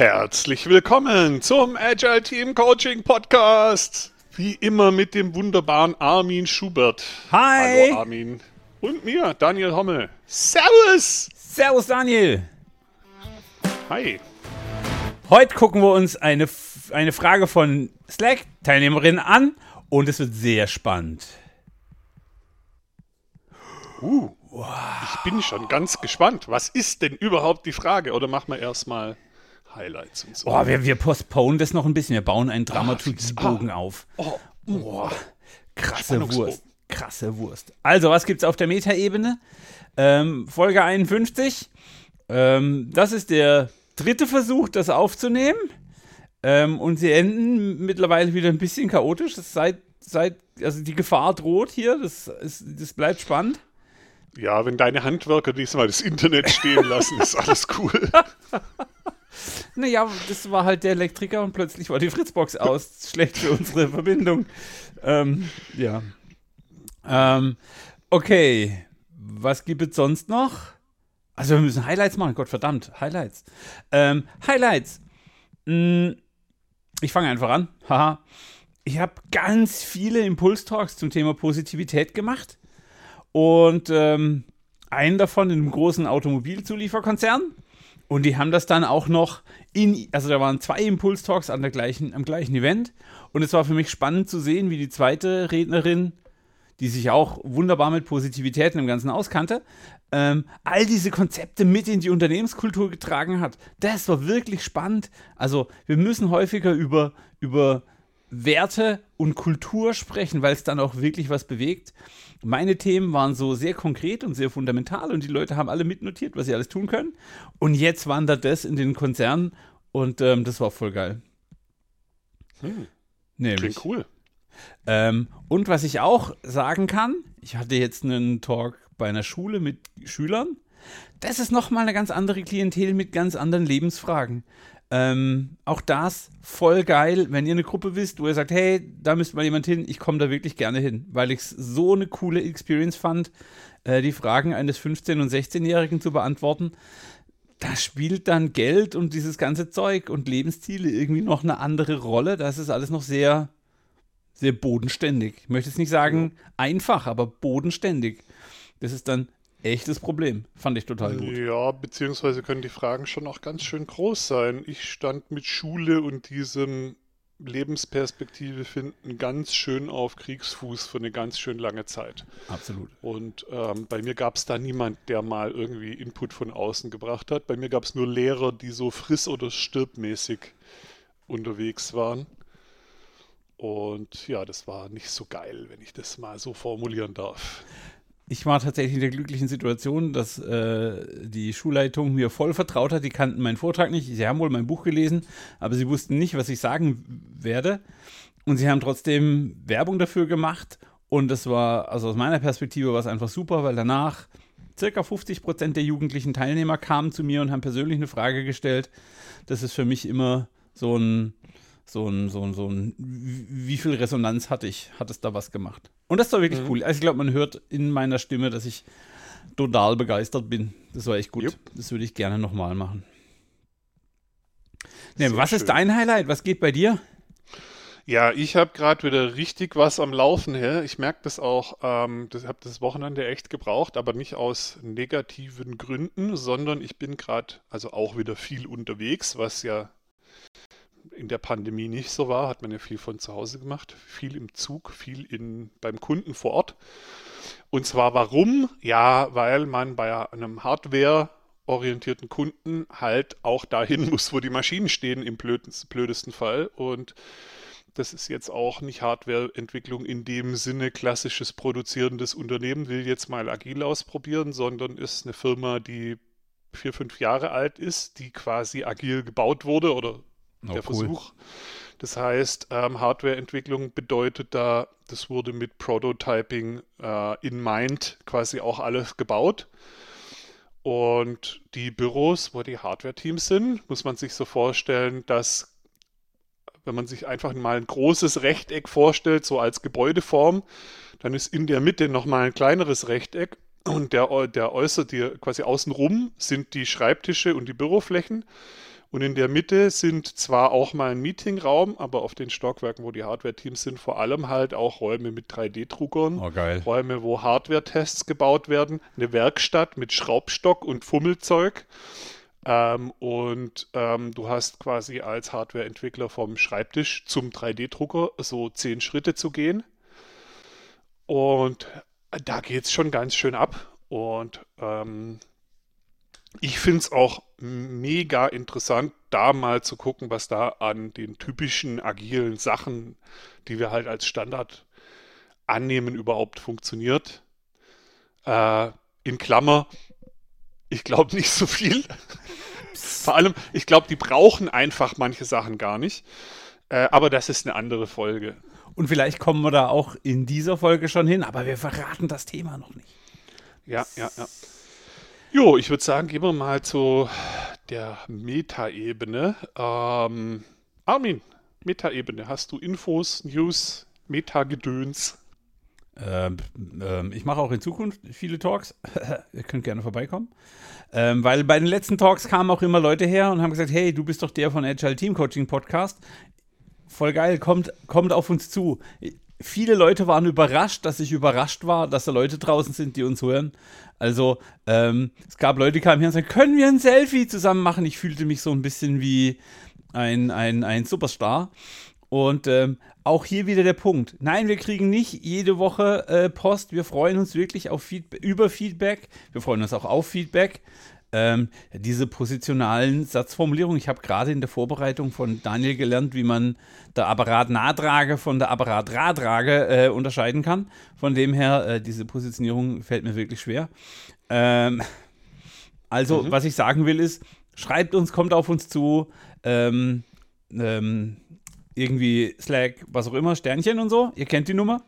Herzlich willkommen zum Agile Team Coaching Podcast. Wie immer mit dem wunderbaren Armin Schubert. Hi. Hallo Armin. Und mir, Daniel Hommel. Servus. Servus Daniel. Hi. Heute gucken wir uns eine, eine Frage von Slack-Teilnehmerinnen an und es wird sehr spannend. Uh, ich bin schon ganz gespannt. Was ist denn überhaupt die Frage? Oder machen wir erstmal Highlights und so? Oh, wir, wir postponen das noch ein bisschen. Wir bauen einen Dramaturgiebogen ah. auf. Oh, Boah, krasse. Wurst. Krasse Wurst. Also, was gibt's auf der Metaebene? Ähm, Folge 51. Ähm, das ist der dritte Versuch, das aufzunehmen. Ähm, und sie enden mittlerweile wieder ein bisschen chaotisch. Das seit, seit, also die Gefahr droht hier. Das, ist, das bleibt spannend. Ja, wenn deine Handwerker diesmal das Internet stehen lassen, ist alles cool. Naja, das war halt der Elektriker und plötzlich war die Fritzbox aus. Schlecht für unsere Verbindung. Ähm, ja. Ähm, okay. Was gibt es sonst noch? Also wir müssen Highlights machen. Gott verdammt. Highlights. Ähm, Highlights. Mm, ich fange einfach an. Haha. Ich habe ganz viele Impulstalks zum Thema Positivität gemacht. Und ähm, einen davon in einem großen Automobilzulieferkonzern. Und die haben das dann auch noch in, also da waren zwei Impulstalks an der gleichen, am gleichen Event. Und es war für mich spannend zu sehen, wie die zweite Rednerin, die sich auch wunderbar mit Positivität im Ganzen auskannte, ähm, all diese Konzepte mit in die Unternehmenskultur getragen hat. Das war wirklich spannend. Also wir müssen häufiger über, über Werte und Kultur sprechen, weil es dann auch wirklich was bewegt. Meine Themen waren so sehr konkret und sehr fundamental und die Leute haben alle mitnotiert, was sie alles tun können. Und jetzt wandert das in den Konzern und ähm, das war voll geil. Hm, Nämlich. klingt cool. Ähm, und was ich auch sagen kann, ich hatte jetzt einen Talk bei einer Schule mit Schülern. Das ist nochmal eine ganz andere Klientel mit ganz anderen Lebensfragen. Ähm, auch das voll geil, wenn ihr eine Gruppe wisst, wo ihr sagt, hey, da müsste mal jemand hin, ich komme da wirklich gerne hin, weil ich es so eine coole Experience fand, äh, die Fragen eines 15- und 16-Jährigen zu beantworten. Da spielt dann Geld und dieses ganze Zeug und Lebensziele irgendwie noch eine andere Rolle. Das ist alles noch sehr, sehr bodenständig. Ich möchte jetzt nicht sagen einfach, aber bodenständig. Das ist dann echtes Problem. Fand ich total gut. Ja, beziehungsweise können die Fragen schon auch ganz schön groß sein. Ich stand mit Schule und diesem Lebensperspektive finden ganz schön auf Kriegsfuß für eine ganz schön lange Zeit. Absolut. Und ähm, bei mir gab es da niemand, der mal irgendwie Input von außen gebracht hat. Bei mir gab es nur Lehrer, die so friss- oder stirbmäßig unterwegs waren. Und ja, das war nicht so geil, wenn ich das mal so formulieren darf. Ich war tatsächlich in der glücklichen Situation, dass äh, die Schulleitung mir voll vertraut hat. Die kannten meinen Vortrag nicht. Sie haben wohl mein Buch gelesen, aber sie wussten nicht, was ich sagen werde. Und sie haben trotzdem Werbung dafür gemacht. Und das war, also aus meiner Perspektive war es einfach super, weil danach circa 50 Prozent der jugendlichen Teilnehmer kamen zu mir und haben persönlich eine Frage gestellt. Das ist für mich immer so ein, so ein, so ein, so ein, wie viel Resonanz hatte ich, hat es da was gemacht. Und das war wirklich Mhm. cool. Also ich glaube, man hört in meiner Stimme, dass ich total begeistert bin. Das war echt gut. Jupp. Das würde ich gerne nochmal machen. Ne, was ist schön. dein Highlight? Was geht bei dir? Ja, ich habe gerade wieder richtig was am Laufen her. Ich merke das auch, ähm, das habe das Wochenende echt gebraucht, aber nicht aus negativen Gründen, sondern ich bin gerade also auch wieder viel unterwegs, was ja in der Pandemie nicht so war, hat man ja viel von zu Hause gemacht, viel im Zug, viel in, beim Kunden vor Ort. Und zwar warum? Ja, weil man bei einem Hardware-orientierten Kunden halt auch dahin muss, wo die Maschinen stehen im blödesten, blödesten Fall. Und das ist jetzt auch nicht Hardwareentwicklung in dem Sinne klassisches produzierendes Unternehmen will jetzt mal agil ausprobieren, sondern ist eine Firma, die vier, fünf Jahre alt ist, die quasi agil gebaut wurde oder Oh, der cool. Versuch. Das heißt, ähm, Hardwareentwicklung bedeutet da, das wurde mit Prototyping äh, in Mind quasi auch alles gebaut. Und die Büros, wo die Hardware-Teams sind, muss man sich so vorstellen, dass wenn man sich einfach mal ein großes Rechteck vorstellt, so als Gebäudeform, dann ist in der Mitte nochmal ein kleineres Rechteck und der, der äußert, die quasi außenrum sind die Schreibtische und die Büroflächen Und in der Mitte sind zwar auch mal ein Meetingraum, aber auf den Stockwerken, wo die Hardware-Teams sind, vor allem halt auch Räume mit 3D-Druckern. Oh. Räume, wo Hardware-Tests gebaut werden. Eine Werkstatt mit Schraubstock und Fummelzeug. Ähm, und ähm, du hast quasi als Hardware-Entwickler vom Schreibtisch zum 3D-Drucker so zehn Schritte zu gehen. Und da geht es schon ganz schön ab. Und ähm, ich finde es auch mega interessant, da mal zu gucken, was da an den typischen agilen Sachen, die wir halt als Standard annehmen, überhaupt funktioniert. Äh, in Klammer, ich glaube nicht so viel. Vor allem, ich glaube, die brauchen einfach manche Sachen gar nicht. Äh, aber das ist eine andere Folge. Und vielleicht kommen wir da auch in dieser Folge schon hin, aber wir verraten das Thema noch nicht. Ja, ja, ja. Jo, ich würde sagen, gehen wir mal zu der Metaebene. Ähm, Armin, Metaebene. Hast du Infos, News, Metagedöns? Ähm, ähm, ich mache auch in Zukunft viele Talks. Ihr könnt gerne vorbeikommen. Ähm, weil bei den letzten Talks kamen auch immer Leute her und haben gesagt, hey, du bist doch der von Agile Team Coaching Podcast. Voll geil, kommt, kommt auf uns zu viele Leute waren überrascht, dass ich überrascht war, dass da Leute draußen sind, die uns hören. Also, ähm, es gab Leute, die kamen hier und sagten, können wir ein Selfie zusammen machen? Ich fühlte mich so ein bisschen wie ein, ein, ein Superstar. Und ähm, auch hier wieder der Punkt. Nein, wir kriegen nicht jede Woche äh, Post. Wir freuen uns wirklich auf Feedback, über Feedback. Wir freuen uns auch auf Feedback ähm, diese positionalen Satzformulierungen. Ich habe gerade in der Vorbereitung von Daniel gelernt, wie man der Apparat-Nahtrage von der Apparat-Radtrage äh, unterscheiden kann. Von dem her, äh, diese Positionierung fällt mir wirklich schwer. Ähm, also, mhm. was ich sagen will, ist, schreibt uns, kommt auf uns zu. Ähm, ähm, irgendwie Slack, was auch immer, Sternchen und so. Ihr kennt die Nummer.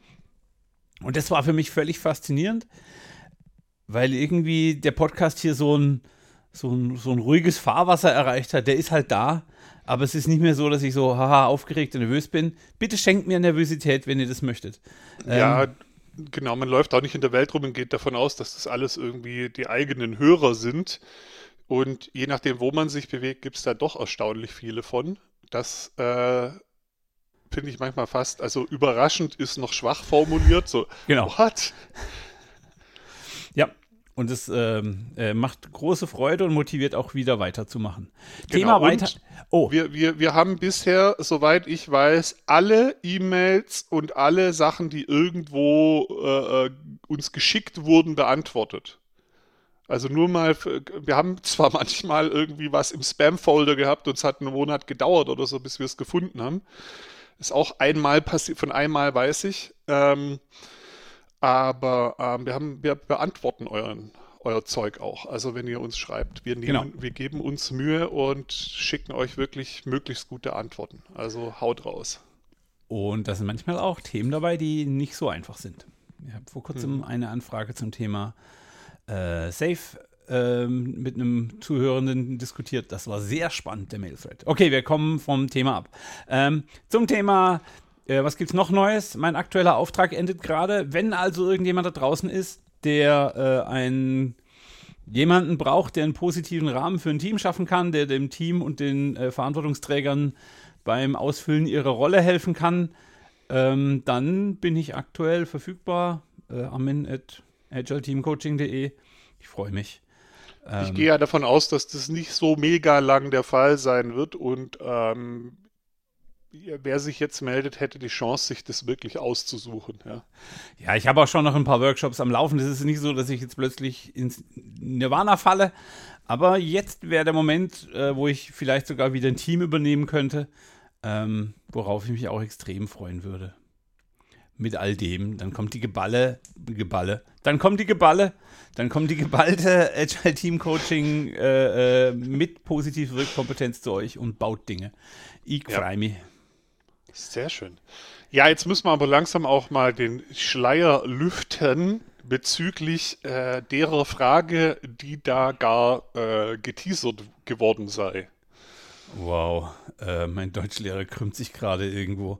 Und das war für mich völlig faszinierend, weil irgendwie der Podcast hier so ein, so ein, so ein ruhiges Fahrwasser erreicht hat. Der ist halt da, aber es ist nicht mehr so, dass ich so haha aufgeregt und nervös bin. Bitte schenkt mir Nervosität, wenn ihr das möchtet. Ja, ähm, genau. Man läuft auch nicht in der Welt rum und geht davon aus, dass das alles irgendwie die eigenen Hörer sind. Und je nachdem, wo man sich bewegt, gibt es da doch erstaunlich viele von. Das äh, finde ich manchmal fast, also überraschend ist noch schwach formuliert. So, genau. What? Ja, und es ähm, äh, macht große Freude und motiviert auch wieder weiterzumachen. Genau. Thema weiter. Oh. Wir, wir, wir haben bisher, soweit ich weiß, alle E-Mails und alle Sachen, die irgendwo äh, äh uns geschickt wurden, beantwortet. Also nur mal, wir haben zwar manchmal irgendwie was im Spam-Folder gehabt und es hat einen Monat gedauert oder so, bis wir es gefunden haben. Ist auch einmal passiert, von einmal weiß ich. Ähm, aber ähm, wir, haben, wir beantworten euren, euer Zeug auch. Also wenn ihr uns schreibt, wir, nehmen, genau. wir geben uns Mühe und schicken euch wirklich möglichst gute Antworten. Also haut raus. Und da sind manchmal auch Themen dabei, die nicht so einfach sind. Ich habe vor kurzem mhm. eine Anfrage zum Thema äh, Safe ähm, mit einem Zuhörenden diskutiert. Das war sehr spannend, der Mail-Thread. Okay, wir kommen vom Thema ab. Ähm, zum Thema äh, was gibt's noch Neues? Mein aktueller Auftrag endet gerade. Wenn also irgendjemand da draußen ist, der äh, einen jemanden braucht, der einen positiven Rahmen für ein Team schaffen kann, der dem Team und den äh, Verantwortungsträgern beim Ausfüllen ihrer Rolle helfen kann, ähm, dann bin ich aktuell verfügbar. Äh, amin at agileteamcoaching.de. Ich freue mich. Ähm, ich gehe ja davon aus, dass das nicht so mega lang der Fall sein wird und ähm, wer sich jetzt meldet, hätte die Chance, sich das wirklich auszusuchen. Ja, ja ich habe auch schon noch ein paar Workshops am Laufen. Das ist nicht so, dass ich jetzt plötzlich ins Nirvana falle. Aber jetzt wäre der Moment, äh, wo ich vielleicht sogar wieder ein Team übernehmen könnte, ähm, worauf ich mich auch extrem freuen würde. Mit all dem. Dann kommt die Geballe, Geballe. Dann kommt die Geballe. Dann kommt die geballte Agile Team Coaching äh, äh, mit positiver Wirkkompetenz zu euch und baut Dinge. Ich ja. freue mich. Sehr schön. Ja, jetzt müssen wir aber langsam auch mal den Schleier lüften bezüglich äh, derer Frage, die da gar äh, geteasert geworden sei. Wow, äh, mein Deutschlehrer krümmt sich gerade irgendwo.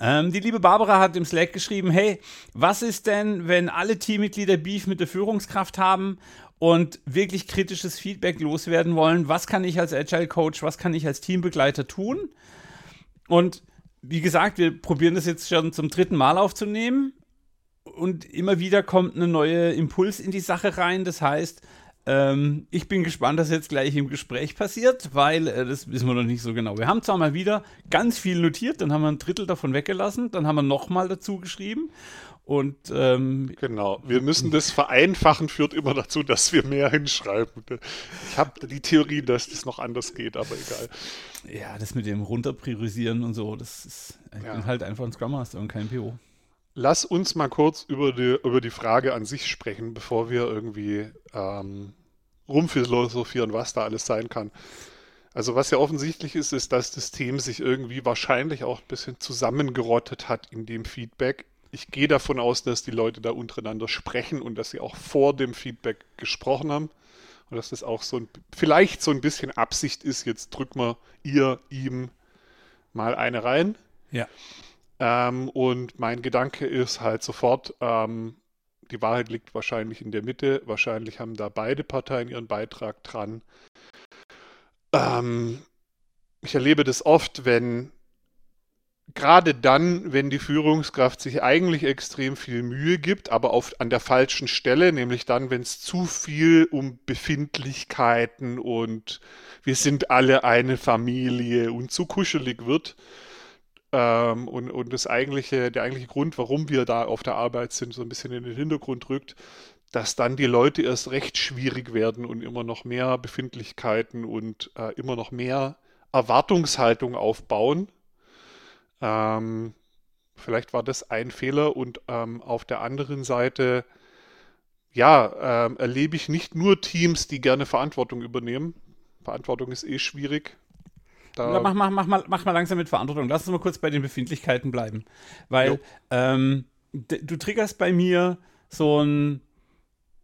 Ähm, die liebe Barbara hat im Slack geschrieben, hey, was ist denn, wenn alle Teammitglieder Beef mit der Führungskraft haben und wirklich kritisches Feedback loswerden wollen? Was kann ich als Agile Coach, was kann ich als Teambegleiter tun? Und wie gesagt, wir probieren das jetzt schon zum dritten Mal aufzunehmen und immer wieder kommt ein neuer Impuls in die Sache rein. Das heißt, ähm, ich bin gespannt, was jetzt gleich im Gespräch passiert, weil äh, das wissen wir noch nicht so genau. Wir haben zwar mal wieder ganz viel notiert, dann haben wir ein Drittel davon weggelassen, dann haben wir nochmal dazu geschrieben. Und ähm, genau, wir müssen das vereinfachen, führt immer dazu, dass wir mehr hinschreiben. Ich habe die Theorie, dass das noch anders geht, aber egal. Ja, das mit dem Runterpriorisieren und so, das ist ich ja. bin halt einfach ein Scrum Master und kein PO. Lass uns mal kurz über die, über die Frage an sich sprechen, bevor wir irgendwie ähm, rumphilosophieren, was da alles sein kann. Also was ja offensichtlich ist, ist, dass das Team sich irgendwie wahrscheinlich auch ein bisschen zusammengerottet hat in dem Feedback. Ich gehe davon aus, dass die Leute da untereinander sprechen und dass sie auch vor dem Feedback gesprochen haben. Und dass das auch so ein, vielleicht so ein bisschen Absicht ist, jetzt drücken wir ihr, ihm mal eine rein. Ja. Ähm, und mein Gedanke ist halt sofort, ähm, die Wahrheit liegt wahrscheinlich in der Mitte. Wahrscheinlich haben da beide Parteien ihren Beitrag dran. Ähm, ich erlebe das oft, wenn gerade dann, wenn die Führungskraft sich eigentlich extrem viel Mühe gibt, aber oft an der falschen Stelle, nämlich dann, wenn es zu viel um Befindlichkeiten und wir sind alle eine Familie und zu kuschelig wird, ähm, und, und das eigentliche, der eigentliche Grund, warum wir da auf der Arbeit sind, so ein bisschen in den Hintergrund rückt, dass dann die Leute erst recht schwierig werden und immer noch mehr Befindlichkeiten und äh, immer noch mehr Erwartungshaltung aufbauen. Ähm, vielleicht war das ein Fehler und ähm, auf der anderen Seite, ja, ähm, erlebe ich nicht nur Teams, die gerne Verantwortung übernehmen. Verantwortung ist eh schwierig. Da mach, mach, mach, mal, mach mal langsam mit Verantwortung. Lass uns mal kurz bei den Befindlichkeiten bleiben. Weil ähm, du triggerst bei mir so ein,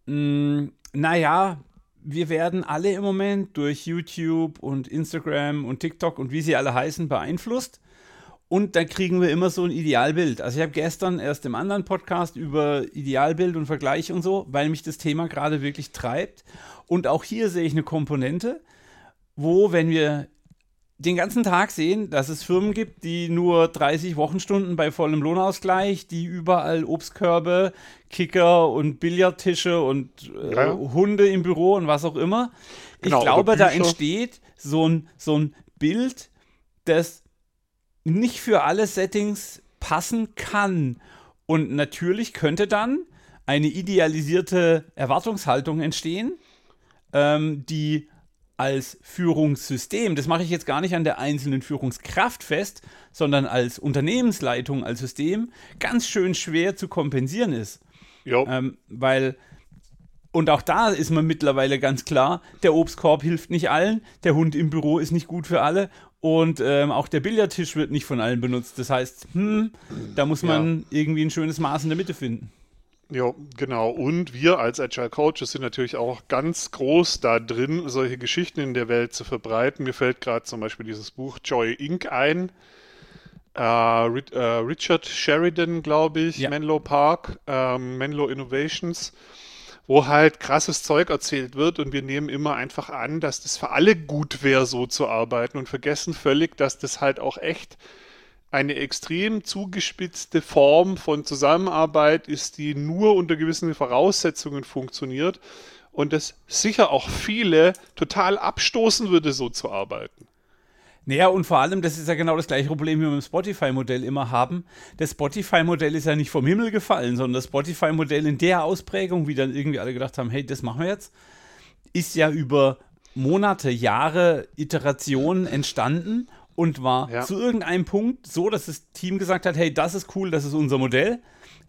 mh, naja, wir werden alle im Moment durch YouTube und Instagram und TikTok und wie sie alle heißen beeinflusst. Und da kriegen wir immer so ein Idealbild. Also ich habe gestern erst im anderen Podcast über Idealbild und Vergleich und so, weil mich das Thema gerade wirklich treibt. Und auch hier sehe ich eine Komponente, wo, wenn wir den ganzen Tag sehen, dass es Firmen gibt, die nur 30 Wochenstunden bei vollem Lohnausgleich, die überall Obstkörbe, Kicker und Billardtische und äh, ja. Hunde im Büro und was auch immer. Genau, ich glaube, da entsteht so ein, so ein Bild, das nicht für alle Settings passen kann. Und natürlich könnte dann eine idealisierte Erwartungshaltung entstehen, ähm, die als Führungssystem, das mache ich jetzt gar nicht an der einzelnen Führungskraft fest, sondern als Unternehmensleitung, als System, ganz schön schwer zu kompensieren ist. Ähm, weil, und auch da ist man mittlerweile ganz klar, der Obstkorb hilft nicht allen, der Hund im Büro ist nicht gut für alle und ähm, auch der Billardtisch wird nicht von allen benutzt. Das heißt, hm, da muss man ja. irgendwie ein schönes Maß in der Mitte finden. Ja, genau. Und wir als Agile Coaches sind natürlich auch ganz groß da drin, solche Geschichten in der Welt zu verbreiten. Mir fällt gerade zum Beispiel dieses Buch Joy Inc. ein. Äh, äh, Richard Sheridan, glaube ich, ja. Menlo Park, ähm, Menlo Innovations, wo halt krasses Zeug erzählt wird und wir nehmen immer einfach an, dass das für alle gut wäre, so zu arbeiten und vergessen völlig, dass das halt auch echt eine extrem zugespitzte Form von Zusammenarbeit ist, die nur unter gewissen Voraussetzungen funktioniert und es sicher auch viele total abstoßen würde, so zu arbeiten. Naja, und vor allem, das ist ja genau das gleiche Problem, wie wir im Spotify-Modell immer haben. Das Spotify-Modell ist ja nicht vom Himmel gefallen, sondern das Spotify-Modell in der Ausprägung, wie dann irgendwie alle gedacht haben, hey, das machen wir jetzt, ist ja über Monate, Jahre, Iterationen entstanden und war ja. zu irgendeinem Punkt so, dass das Team gesagt hat, hey, das ist cool, das ist unser Modell.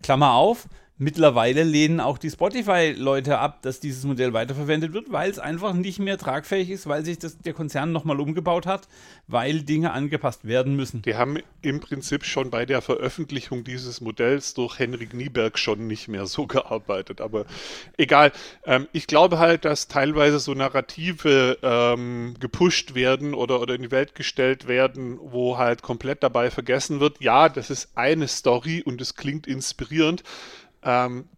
Klammer auf, Mittlerweile lehnen auch die Spotify-Leute ab, dass dieses Modell weiterverwendet wird, weil es einfach nicht mehr tragfähig ist, weil sich das, der Konzern nochmal umgebaut hat, weil Dinge angepasst werden müssen. Die haben im Prinzip schon bei der Veröffentlichung dieses Modells durch Henrik Nieberg schon nicht mehr so gearbeitet. Aber egal. Ähm, ich glaube halt, dass teilweise so Narrative ähm, gepusht werden oder, oder in die Welt gestellt werden, wo halt komplett dabei vergessen wird, ja, das ist eine Story und es klingt inspirierend ähm,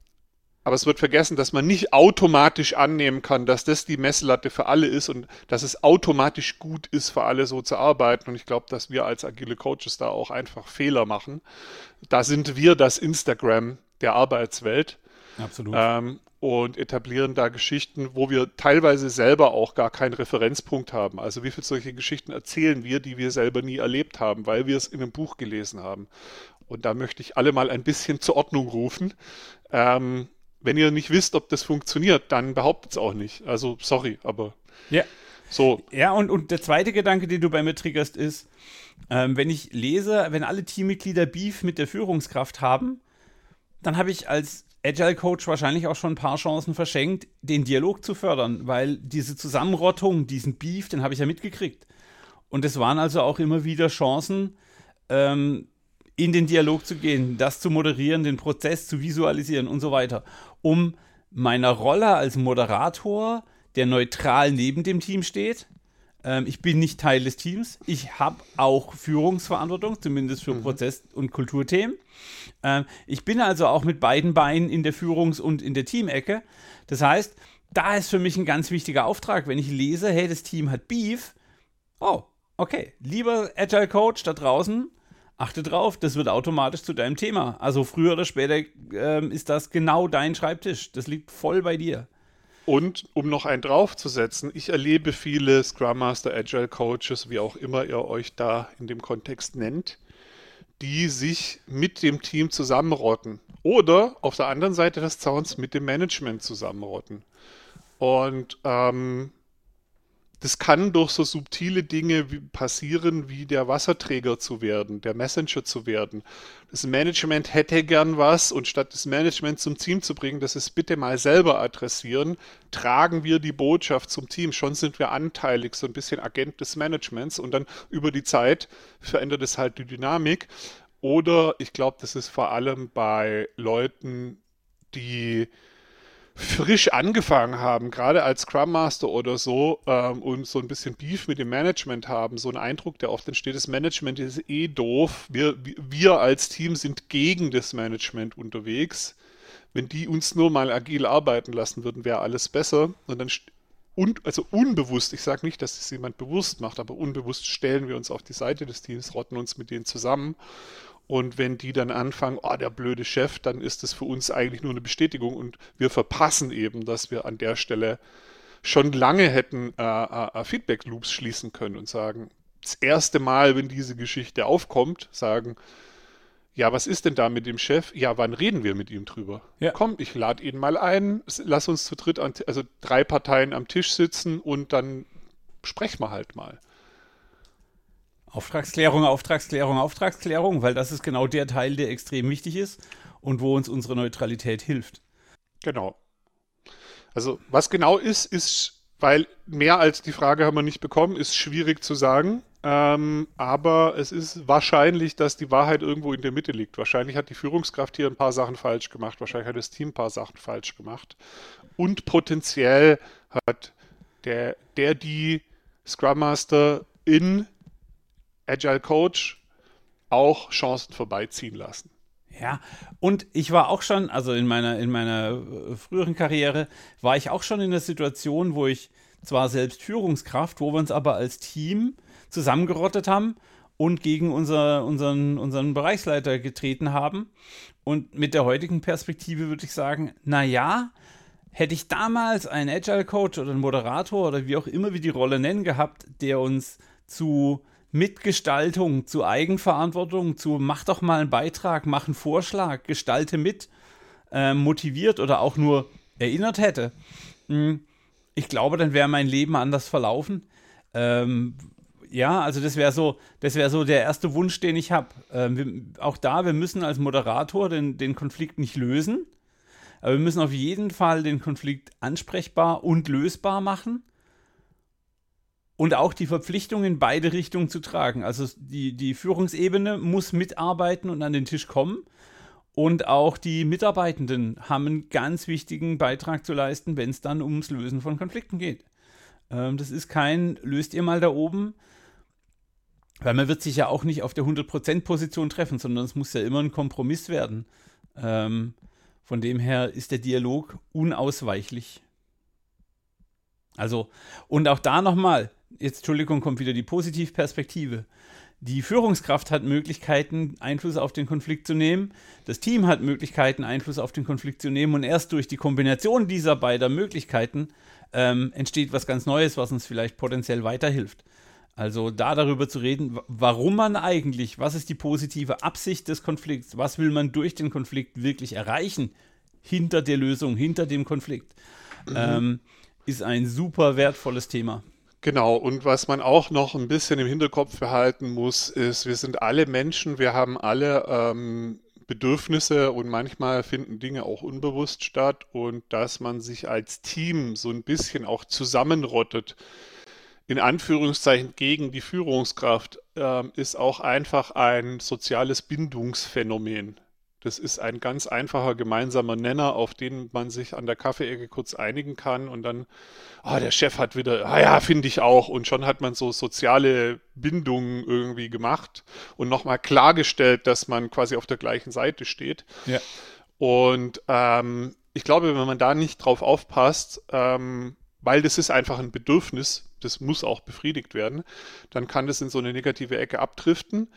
aber es wird vergessen, dass man nicht automatisch annehmen kann, dass das die Messlatte für alle ist und dass es automatisch gut ist, für alle so zu arbeiten. Und ich glaube, dass wir als agile Coaches da auch einfach Fehler machen. Da sind wir das Instagram der Arbeitswelt. Absolut. Ähm, und etablieren da Geschichten, wo wir teilweise selber auch gar keinen Referenzpunkt haben. Also wie viele solche Geschichten erzählen wir, die wir selber nie erlebt haben, weil wir es in einem Buch gelesen haben. Und da möchte ich alle mal ein bisschen zur Ordnung rufen. Ähm, wenn ihr nicht wisst, ob das funktioniert, dann behauptet es auch nicht. Also sorry, aber ja. so. Ja, und, und der zweite Gedanke, den du bei mir triggerst, ist, ähm, wenn ich lese, wenn alle Teammitglieder Beef mit der Führungskraft haben, dann habe ich als Agile Coach wahrscheinlich auch schon ein paar Chancen verschenkt, den Dialog zu fördern, weil diese Zusammenrottung, diesen Beef, den habe ich ja mitgekriegt. Und es waren also auch immer wieder Chancen, ähm, in den Dialog zu gehen, das zu moderieren, den Prozess zu visualisieren und so weiter, um meiner Rolle als Moderator, der neutral neben dem Team steht, ähm, ich bin nicht Teil des Teams, ich habe auch Führungsverantwortung, zumindest für mhm. Prozess- und Kulturthemen. Ähm, ich bin also auch mit beiden Beinen in der Führungs- und in der Teamecke. Das heißt, da ist für mich ein ganz wichtiger Auftrag, wenn ich lese, hey, das Team hat Beef. Oh, okay. Lieber Agile Coach da draußen, achte drauf, das wird automatisch zu deinem Thema. Also früher oder später ähm, ist das genau dein Schreibtisch. Das liegt voll bei dir. Und um noch einen draufzusetzen, ich erlebe viele Scrum Master, Agile Coaches, wie auch immer ihr euch da in dem Kontext nennt, die sich mit dem Team zusammenrotten. Oder auf der anderen Seite des Zauns mit dem Management zusammenrotten. Und ähm, das kann durch so subtile Dinge passieren, wie der Wasserträger zu werden, der Messenger zu werden. Das Management hätte gern was und statt das Management zum Team zu bringen, das es bitte mal selber adressieren, tragen wir die Botschaft zum Team. Schon sind wir anteilig, so ein bisschen Agent des Managements und dann über die Zeit verändert es halt die Dynamik. Oder ich glaube, das ist vor allem bei Leuten, die frisch angefangen haben, gerade als Scrum Master oder so, ähm, und so ein bisschen Beef mit dem Management haben, so ein Eindruck, der oft entsteht, das Management ist eh doof. Wir, wir als Team sind gegen das Management unterwegs. Wenn die uns nur mal agil arbeiten lassen würden, wäre alles besser. Und dann und, also unbewusst, ich sage nicht, dass es jemand bewusst macht, aber unbewusst stellen wir uns auf die Seite des Teams, rotten uns mit denen zusammen und wenn die dann anfangen, oh, der blöde Chef, dann ist das für uns eigentlich nur eine Bestätigung und wir verpassen eben, dass wir an der Stelle schon lange hätten äh, äh, Feedback-Loops schließen können und sagen, das erste Mal, wenn diese Geschichte aufkommt, sagen, ja, was ist denn da mit dem Chef? Ja, wann reden wir mit ihm drüber? Ja. Komm, ich lade ihn mal ein, lass uns zu dritt, an, also drei Parteien am Tisch sitzen und dann sprechen wir halt mal. Auftragsklärung, Auftragsklärung, Auftragsklärung, weil das ist genau der Teil, der extrem wichtig ist und wo uns unsere Neutralität hilft. Genau. Also was genau ist, ist, weil mehr als die Frage haben wir nicht bekommen, ist schwierig zu sagen. Ähm, aber es ist wahrscheinlich, dass die Wahrheit irgendwo in der Mitte liegt. Wahrscheinlich hat die Führungskraft hier ein paar Sachen falsch gemacht. Wahrscheinlich hat das Team ein paar Sachen falsch gemacht. Und potenziell hat der, der die Scrum Master in Agile Coach auch Chancen vorbeiziehen lassen. Ja, und ich war auch schon, also in meiner, in meiner äh, früheren Karriere, war ich auch schon in der Situation, wo ich zwar selbst Führungskraft, wo wir uns aber als Team zusammengerottet haben und gegen unser, unseren, unseren Bereichsleiter getreten haben. Und mit der heutigen Perspektive würde ich sagen, naja, hätte ich damals einen Agile Coach oder einen Moderator oder wie auch immer wir die Rolle nennen gehabt, der uns zu Mitgestaltung, zu Eigenverantwortung, zu mach doch mal einen Beitrag, mach einen Vorschlag, gestalte mit, äh, motiviert oder auch nur erinnert hätte, hm, ich glaube, dann wäre mein Leben anders verlaufen. Ähm, ja, also das wäre so, das wäre so der erste Wunsch, den ich habe. Ähm, auch da, wir müssen als Moderator den, den Konflikt nicht lösen. Aber wir müssen auf jeden Fall den Konflikt ansprechbar und lösbar machen und auch die Verpflichtung in beide Richtungen zu tragen. Also die, die Führungsebene muss mitarbeiten und an den Tisch kommen. Und auch die Mitarbeitenden haben einen ganz wichtigen Beitrag zu leisten, wenn es dann ums Lösen von Konflikten geht. Ähm, das ist kein, löst ihr mal da oben, weil man wird sich ja auch nicht auf der 100%-Position treffen, sondern es muss ja immer ein Kompromiss werden. Ähm, von dem her ist der Dialog unausweichlich. Also, und auch da nochmal, jetzt Entschuldigung, kommt wieder die Positivperspektive. Die Führungskraft hat Möglichkeiten, Einfluss auf den Konflikt zu nehmen. Das Team hat Möglichkeiten, Einfluss auf den Konflikt zu nehmen. Und erst durch die Kombination dieser beiden Möglichkeiten ähm, entsteht was ganz Neues, was uns vielleicht potenziell weiterhilft. Also da darüber zu reden, warum man eigentlich, was ist die positive Absicht des Konflikts, was will man durch den Konflikt wirklich erreichen, hinter der Lösung, hinter dem Konflikt, mhm. ähm, ist ein super wertvolles Thema. Genau, und was man auch noch ein bisschen im Hinterkopf behalten muss, ist, wir sind alle Menschen, wir haben alle ähm, Bedürfnisse und manchmal finden Dinge auch unbewusst statt und dass man sich als Team so ein bisschen auch zusammenrottet, in Anführungszeichen gegen die Führungskraft, äh, ist auch einfach ein soziales Bindungsphänomen. Das ist ein ganz einfacher gemeinsamer Nenner, auf den man sich an der Kaffeeecke kurz einigen kann und dann, ah, der Chef hat wieder, ah ja, finde ich auch. Und schon hat man so soziale Bindungen irgendwie gemacht und nochmal klargestellt, dass man quasi auf der gleichen Seite steht. Ja. Und ähm, ich glaube, wenn man da nicht drauf aufpasst, ähm, weil das ist einfach ein Bedürfnis, das muss auch befriedigt werden, dann kann das in so eine negative Ecke abdriften.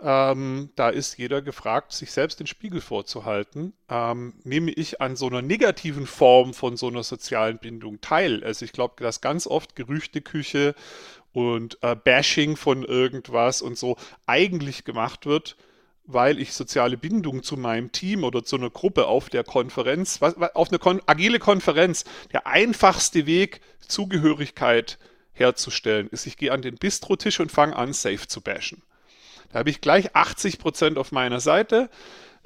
Ähm, da ist jeder gefragt, sich selbst den Spiegel vorzuhalten. Ähm, nehme ich an so einer negativen Form von so einer sozialen Bindung teil? Also ich glaube, dass ganz oft Gerüchteküche und äh, Bashing von irgendwas und so eigentlich gemacht wird, weil ich soziale Bindung zu meinem Team oder zu einer Gruppe auf der Konferenz, was, auf eine kon agile Konferenz, der einfachste Weg, Zugehörigkeit herzustellen, ist, ich gehe an den Bistrotisch und fange an, safe zu bashen. Da habe ich gleich 80 Prozent auf meiner Seite.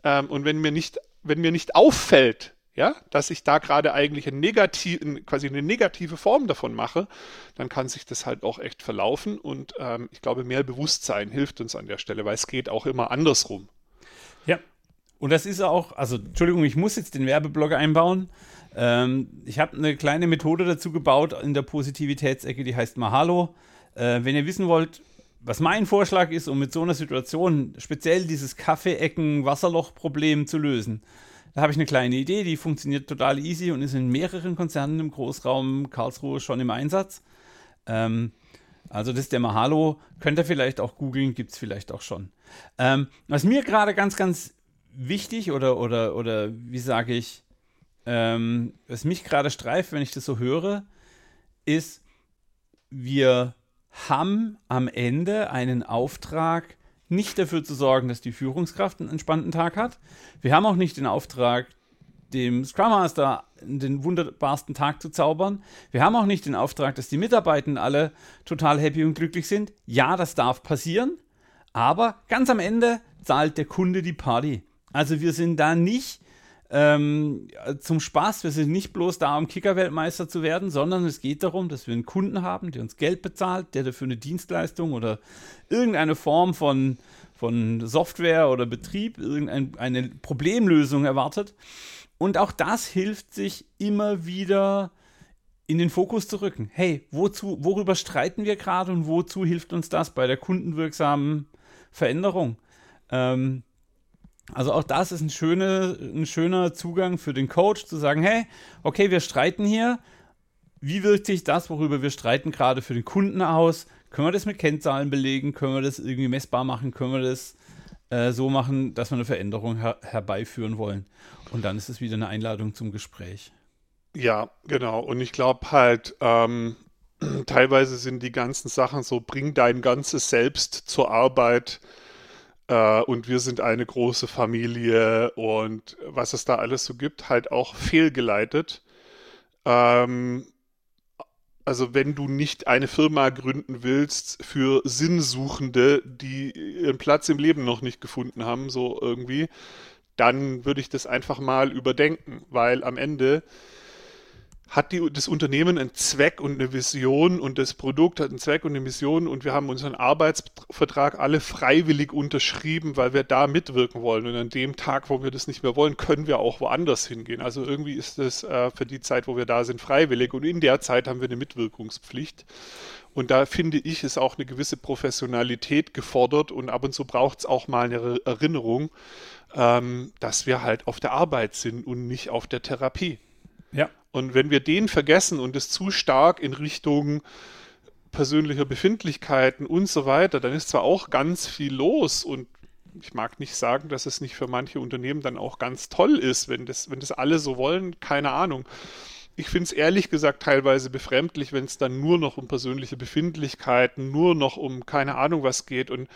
Ähm, und wenn mir nicht, wenn mir nicht auffällt, ja, dass ich da gerade eigentlich ein negativ, quasi eine negative Form davon mache, dann kann sich das halt auch echt verlaufen. Und ähm, ich glaube, mehr Bewusstsein hilft uns an der Stelle, weil es geht auch immer andersrum. Ja. Und das ist auch, also Entschuldigung, ich muss jetzt den Werbeblock einbauen. Ähm, ich habe eine kleine Methode dazu gebaut in der Positivitätsecke, die heißt Mahalo. Äh, wenn ihr wissen wollt, was mein Vorschlag ist, um mit so einer Situation speziell dieses Kaffeeecken-Wasserloch-Problem zu lösen, da habe ich eine kleine Idee, die funktioniert total easy und ist in mehreren Konzernen im Großraum Karlsruhe schon im Einsatz. Ähm, also das ist der Mahalo, könnt ihr vielleicht auch googeln, gibt es vielleicht auch schon. Ähm, was mir gerade ganz, ganz wichtig oder, oder, oder wie sage ich, ähm, was mich gerade streift, wenn ich das so höre, ist, wir haben am Ende einen Auftrag, nicht dafür zu sorgen, dass die Führungskraft einen entspannten Tag hat. Wir haben auch nicht den Auftrag, dem Scrum Master den wunderbarsten Tag zu zaubern. Wir haben auch nicht den Auftrag, dass die Mitarbeiter alle total happy und glücklich sind. Ja, das darf passieren, aber ganz am Ende zahlt der Kunde die Party. Also wir sind da nicht ähm, zum Spaß. Wir sind nicht bloß da, um Kicker-Weltmeister zu werden, sondern es geht darum, dass wir einen Kunden haben, der uns Geld bezahlt, der dafür eine Dienstleistung oder irgendeine Form von, von Software oder Betrieb, irgendeine Problemlösung erwartet. Und auch das hilft sich immer wieder in den Fokus zu rücken. Hey, wozu, worüber streiten wir gerade und wozu hilft uns das bei der kundenwirksamen Veränderung? Ähm, also auch das ist ein, schöne, ein schöner Zugang für den Coach, zu sagen, hey, okay, wir streiten hier. Wie wirkt sich das, worüber wir streiten, gerade für den Kunden aus? Können wir das mit Kennzahlen belegen? Können wir das irgendwie messbar machen? Können wir das äh, so machen, dass wir eine Veränderung her herbeiführen wollen? Und dann ist es wieder eine Einladung zum Gespräch. Ja, genau. Und ich glaube halt, ähm, teilweise sind die ganzen Sachen so, bring dein ganzes Selbst zur Arbeit äh, und wir sind eine große Familie und was es da alles so gibt, halt auch fehlgeleitet. Ähm, also wenn du nicht eine Firma gründen willst für Sinnsuchende, die ihren Platz im Leben noch nicht gefunden haben, so irgendwie, dann würde ich das einfach mal überdenken, weil am Ende hat die, das Unternehmen einen Zweck und eine Vision und das Produkt hat einen Zweck und eine Mission und wir haben unseren Arbeitsvertrag alle freiwillig unterschrieben, weil wir da mitwirken wollen. Und an dem Tag, wo wir das nicht mehr wollen, können wir auch woanders hingehen. Also irgendwie ist das äh, für die Zeit, wo wir da sind, freiwillig und in der Zeit haben wir eine Mitwirkungspflicht. Und da finde ich, ist auch eine gewisse Professionalität gefordert und ab und zu braucht es auch mal eine Erinnerung, ähm, dass wir halt auf der Arbeit sind und nicht auf der Therapie. Ja. Und wenn wir den vergessen und es zu stark in Richtung persönlicher Befindlichkeiten und so weiter, dann ist zwar auch ganz viel los und ich mag nicht sagen, dass es nicht für manche Unternehmen dann auch ganz toll ist, wenn das, wenn das alle so wollen, keine Ahnung. Ich finde es ehrlich gesagt teilweise befremdlich, wenn es dann nur noch um persönliche Befindlichkeiten, nur noch um keine Ahnung was geht und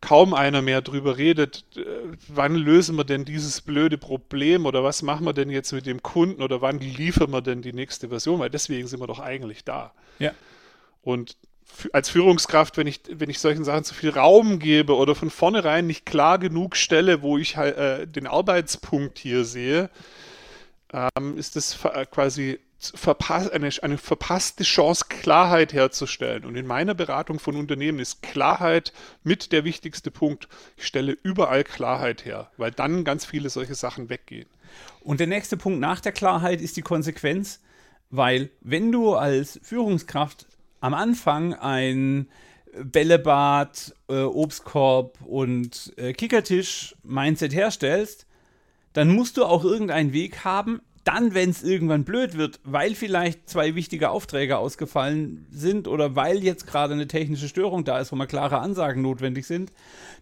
kaum einer mehr drüber redet, äh, wann lösen wir denn dieses blöde Problem oder was machen wir denn jetzt mit dem Kunden oder wann liefern wir denn die nächste Version, weil deswegen sind wir doch eigentlich da. Ja. Und als Führungskraft, wenn ich, wenn ich solchen Sachen zu viel Raum gebe oder von vornherein nicht klar genug stelle, wo ich halt, äh, den Arbeitspunkt hier sehe, ähm, ist das quasi eine, eine verpasste Chance, Klarheit herzustellen. Und in meiner Beratung von Unternehmen ist Klarheit mit der wichtigste Punkt. Ich stelle überall Klarheit her, weil dann ganz viele solche Sachen weggehen. Und der nächste Punkt nach der Klarheit ist die Konsequenz, weil wenn du als Führungskraft am Anfang ein Bällebad, äh, Obstkorb und äh, Kickertisch-Mindset herstellst, dann musst du auch irgendeinen Weg haben, dann, wenn es irgendwann blöd wird, weil vielleicht zwei wichtige Aufträge ausgefallen sind oder weil jetzt gerade eine technische Störung da ist, wo mal klare Ansagen notwendig sind,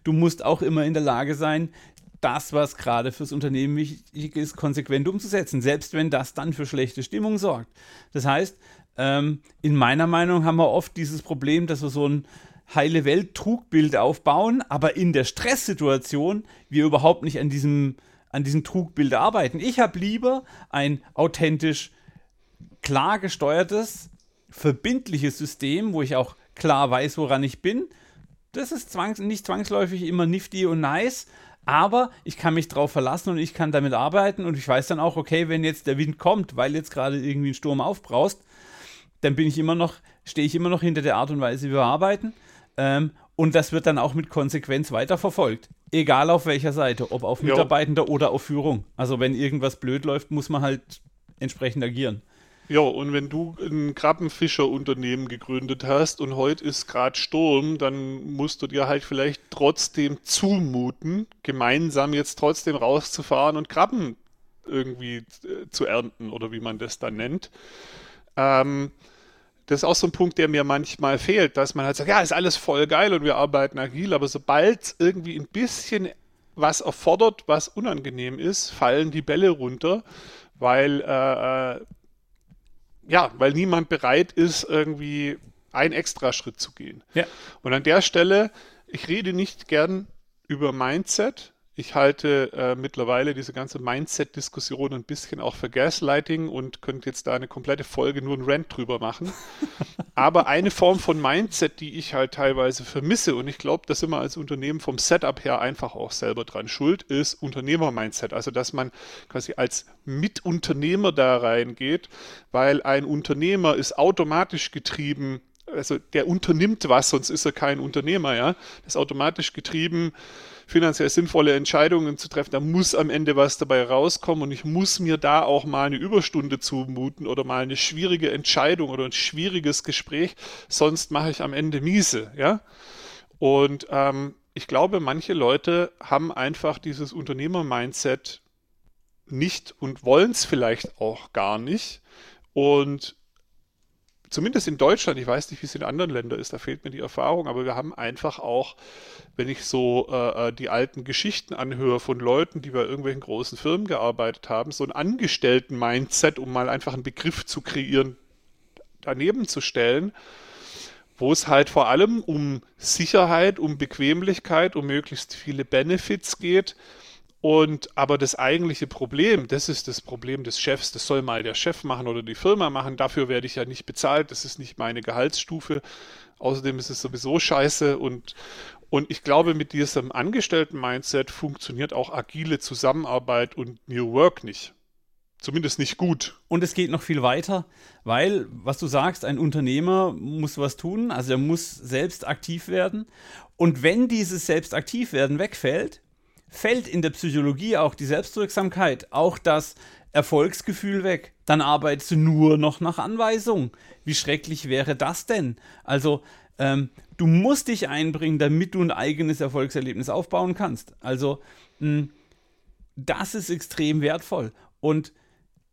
du musst auch immer in der Lage sein, das, was gerade fürs Unternehmen wichtig ist, konsequent umzusetzen, selbst wenn das dann für schlechte Stimmung sorgt. Das heißt, ähm, in meiner Meinung haben wir oft dieses Problem, dass wir so ein heile Welt-Trugbild aufbauen, aber in der Stresssituation wir überhaupt nicht an diesem an diesem Trugbild arbeiten. Ich habe lieber ein authentisch klar gesteuertes, verbindliches System, wo ich auch klar weiß, woran ich bin. Das ist zwangs nicht zwangsläufig immer nifty und nice, aber ich kann mich darauf verlassen und ich kann damit arbeiten und ich weiß dann auch, okay, wenn jetzt der Wind kommt, weil jetzt gerade irgendwie ein Sturm aufbraust, dann bin ich immer noch, stehe ich immer noch hinter der Art und Weise, wie wir arbeiten. Ähm, und das wird dann auch mit Konsequenz weiterverfolgt. Egal auf welcher Seite, ob auf Mitarbeitender jo. oder auf Führung. Also wenn irgendwas blöd läuft, muss man halt entsprechend agieren. Ja, und wenn du ein Krabbenfischerunternehmen gegründet hast und heute ist gerade Sturm, dann musst du dir halt vielleicht trotzdem zumuten, gemeinsam jetzt trotzdem rauszufahren und Krabben irgendwie äh, zu ernten oder wie man das dann nennt. Ähm, das ist auch so ein Punkt, der mir manchmal fehlt, dass man halt sagt, ja, ist alles voll geil und wir arbeiten agil, aber sobald irgendwie ein bisschen was erfordert, was unangenehm ist, fallen die Bälle runter, weil äh, äh ja, weil niemand bereit ist, irgendwie einen Extraschritt zu gehen. Ja. Und an der Stelle, ich rede nicht gern über Mindset, ich halte äh, mittlerweile diese ganze Mindset-Diskussion ein bisschen auch für Gaslighting und könnte jetzt da eine komplette Folge nur ein Rant drüber machen. Aber eine Form von Mindset, die ich halt teilweise vermisse, und ich glaube, dass immer als Unternehmen vom Setup her einfach auch selber dran schuld, ist Unternehmer-Mindset. Also, dass man quasi als Mitunternehmer da reingeht, weil ein Unternehmer ist automatisch getrieben also der unternimmt was, sonst ist er kein Unternehmer, ja. Das ist automatisch getrieben finanziell sinnvolle Entscheidungen zu treffen, da muss am Ende was dabei rauskommen und ich muss mir da auch mal eine Überstunde zumuten oder mal eine schwierige Entscheidung oder ein schwieriges Gespräch, sonst mache ich am Ende miese, ja. Und ähm, ich glaube, manche Leute haben einfach dieses Unternehmer-Mindset nicht und wollen es vielleicht auch gar nicht. Und zumindest in Deutschland, ich weiß nicht, wie es in anderen Ländern ist, da fehlt mir die Erfahrung, aber wir haben einfach auch, wenn ich so äh, äh, die alten Geschichten anhöre von Leuten, die bei irgendwelchen großen Firmen gearbeitet haben, so ein Angestellten-Mindset, um mal einfach einen Begriff zu kreieren, daneben zu stellen, wo es halt vor allem um Sicherheit, um Bequemlichkeit, um möglichst viele Benefits geht Und aber das eigentliche Problem, das ist das Problem des Chefs, das soll mal der Chef machen oder die Firma machen. Dafür werde ich ja nicht bezahlt, das ist nicht meine Gehaltsstufe. Außerdem ist es sowieso scheiße und, und ich glaube, mit diesem Angestellten-Mindset funktioniert auch agile Zusammenarbeit und New Work nicht. Zumindest nicht gut. Und es geht noch viel weiter, weil, was du sagst, ein Unternehmer muss was tun, also er muss selbst aktiv werden. Und wenn dieses selbst aktiv werden wegfällt, fällt in der Psychologie auch die Selbstwirksamkeit, auch das Erfolgsgefühl weg. Dann arbeitest du nur noch nach Anweisung. Wie schrecklich wäre das denn? Also, ähm, du musst dich einbringen, damit du ein eigenes Erfolgserlebnis aufbauen kannst. Also, mh, das ist extrem wertvoll. Und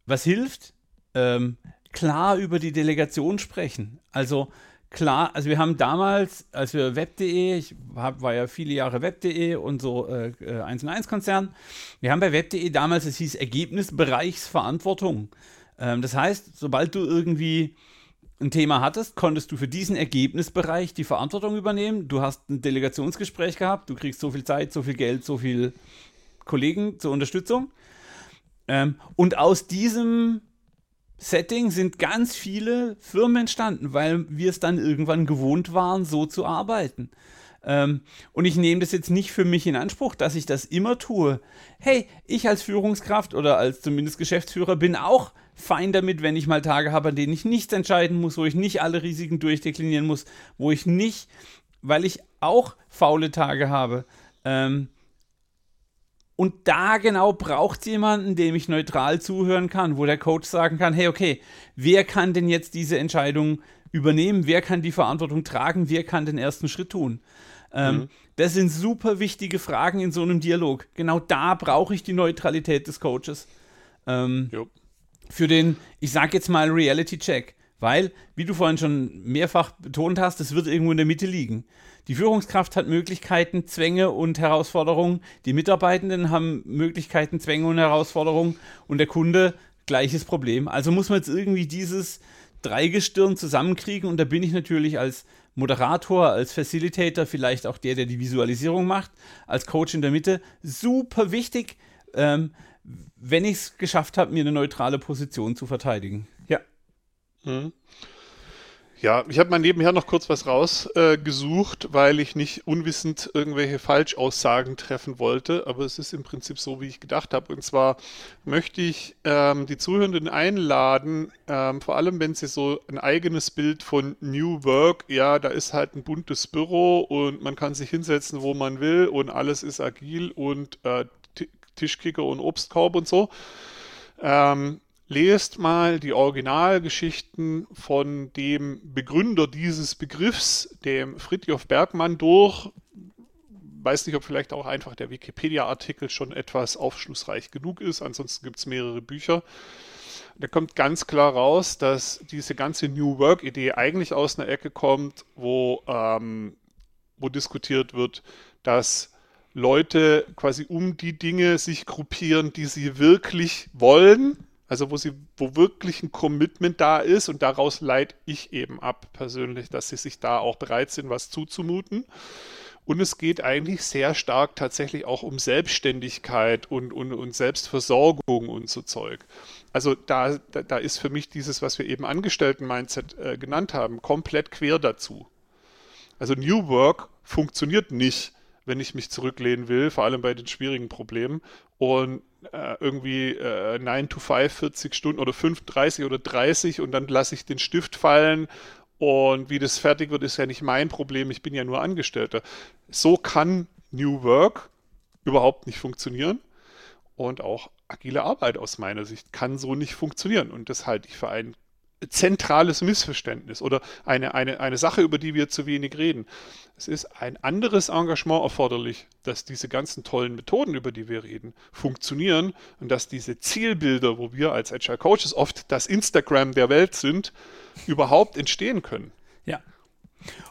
was hilft? Ähm, klar über die Delegation sprechen. Also, klar, also wir haben damals, als wir web.de, ich hab, war ja viele Jahre web.de und so äh, 1 und 1 Konzern, wir haben bei web.de damals, es hieß Ergebnisbereichsverantwortung. Ähm, das heißt, sobald du irgendwie ein Thema hattest, konntest du für diesen Ergebnisbereich die Verantwortung übernehmen. Du hast ein Delegationsgespräch gehabt, du kriegst so viel Zeit, so viel Geld, so viel Kollegen zur Unterstützung. Ähm, und aus diesem Setting sind ganz viele Firmen entstanden, weil wir es dann irgendwann gewohnt waren, so zu arbeiten. Ähm, und ich nehme das jetzt nicht für mich in Anspruch, dass ich das immer tue. Hey, ich als Führungskraft oder als zumindest Geschäftsführer bin auch fein damit, wenn ich mal Tage habe, an denen ich nichts entscheiden muss, wo ich nicht alle Risiken durchdeklinieren muss, wo ich nicht, weil ich auch faule Tage habe, ähm, und da genau braucht es jemanden, dem ich neutral zuhören kann, wo der Coach sagen kann, hey, okay, wer kann denn jetzt diese Entscheidung übernehmen? Wer kann die Verantwortung tragen? Wer kann den ersten Schritt tun? Ähm, mhm. Das sind super wichtige Fragen in so einem Dialog. Genau da brauche ich die Neutralität des Coaches. Ähm, für den, ich sag jetzt mal, Reality-Check. Weil, wie du vorhin schon mehrfach betont hast, es wird irgendwo in der Mitte liegen. Die Führungskraft hat Möglichkeiten, Zwänge und Herausforderungen. Die Mitarbeitenden haben Möglichkeiten, Zwänge und Herausforderungen. Und der Kunde gleiches Problem. Also muss man jetzt irgendwie dieses Dreigestirn zusammenkriegen. Und da bin ich natürlich als Moderator, als Facilitator, vielleicht auch der, der die Visualisierung macht, als Coach in der Mitte, super wichtig, ähm, wenn ich es geschafft habe, mir eine neutrale Position zu verteidigen. Ja. Mhm. Ja, ich habe mal nebenher noch kurz was rausgesucht, äh, weil ich nicht unwissend irgendwelche Falschaussagen treffen wollte, aber es ist im Prinzip so, wie ich gedacht habe. Und zwar möchte ich ähm, die Zuhörenden einladen, ähm, vor allem wenn sie so ein eigenes Bild von New Work, ja, da ist halt ein buntes Büro und man kann sich hinsetzen, wo man will und alles ist agil und äh, Tischkicker und Obstkorb und so. Ähm, lest mal die Originalgeschichten von dem Begründer dieses Begriffs, dem Fritjof Bergmann, durch. Weiß nicht, ob vielleicht auch einfach der Wikipedia-Artikel schon etwas aufschlussreich genug ist. Ansonsten gibt es mehrere Bücher. Da kommt ganz klar raus, dass diese ganze New Work-Idee eigentlich aus einer Ecke kommt, wo, ähm, wo diskutiert wird, dass Leute quasi um die Dinge sich gruppieren, die sie wirklich wollen also wo sie, wo wirklich ein Commitment da ist und daraus leite ich eben ab persönlich, dass sie sich da auch bereit sind, was zuzumuten. Und es geht eigentlich sehr stark tatsächlich auch um Selbstständigkeit und, und, und Selbstversorgung und so Zeug. Also da, da, da ist für mich dieses, was wir eben Angestellten-Mindset äh, genannt haben, komplett quer dazu. Also New Work funktioniert nicht, wenn ich mich zurücklehnen will, vor allem bei den schwierigen Problemen. Und äh, irgendwie äh, 9 to 5, 40 Stunden oder 35 oder 30 und dann lasse ich den Stift fallen und wie das fertig wird, ist ja nicht mein Problem, ich bin ja nur Angestellter. So kann New Work überhaupt nicht funktionieren und auch agile Arbeit aus meiner Sicht kann so nicht funktionieren und das halte ich für ein zentrales Missverständnis oder eine, eine, eine Sache, über die wir zu wenig reden. Es ist ein anderes Engagement erforderlich, dass diese ganzen tollen Methoden, über die wir reden, funktionieren und dass diese Zielbilder, wo wir als Agile Coaches oft das Instagram der Welt sind, überhaupt entstehen können. Ja.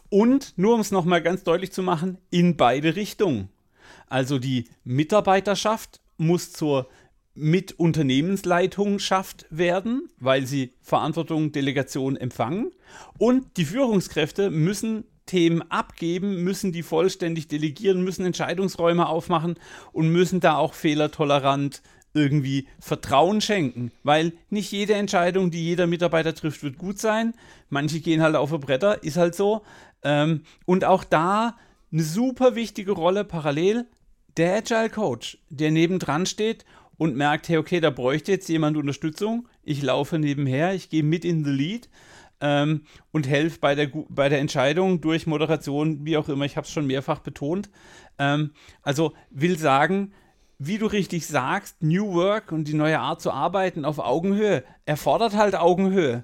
Und nur um es nochmal ganz deutlich zu machen, in beide Richtungen. Also die Mitarbeiterschaft muss zur mit Unternehmensleitung schafft werden, weil sie Verantwortung, Delegation empfangen. Und die Führungskräfte müssen Themen abgeben, müssen die vollständig delegieren, müssen Entscheidungsräume aufmachen und müssen da auch fehlertolerant irgendwie Vertrauen schenken, weil nicht jede Entscheidung, die jeder Mitarbeiter trifft, wird gut sein. Manche gehen halt auf die Bretter, ist halt so. Ähm, und auch da eine super wichtige Rolle parallel der Agile Coach, der nebendran steht und merkt, hey, okay, da bräuchte jetzt jemand Unterstützung. Ich laufe nebenher, ich gehe mit in the lead ähm, und helfe bei der, bei der Entscheidung durch Moderation, wie auch immer. Ich habe es schon mehrfach betont. Ähm, also will sagen, wie du richtig sagst, New Work und die neue Art zu arbeiten auf Augenhöhe erfordert halt Augenhöhe.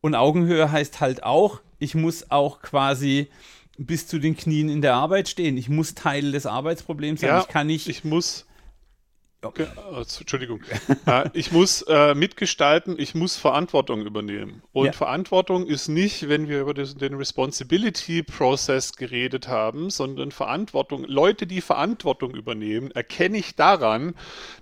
Und Augenhöhe heißt halt auch, ich muss auch quasi bis zu den Knien in der Arbeit stehen. Ich muss Teil des Arbeitsproblems sein. Ja, ich kann nicht. Ich muss Okay. Also, Entschuldigung. Äh, ich muss äh, mitgestalten, ich muss Verantwortung übernehmen. Und ja. Verantwortung ist nicht, wenn wir über den Responsibility Process geredet haben, sondern Verantwortung, Leute, die Verantwortung übernehmen, erkenne ich daran,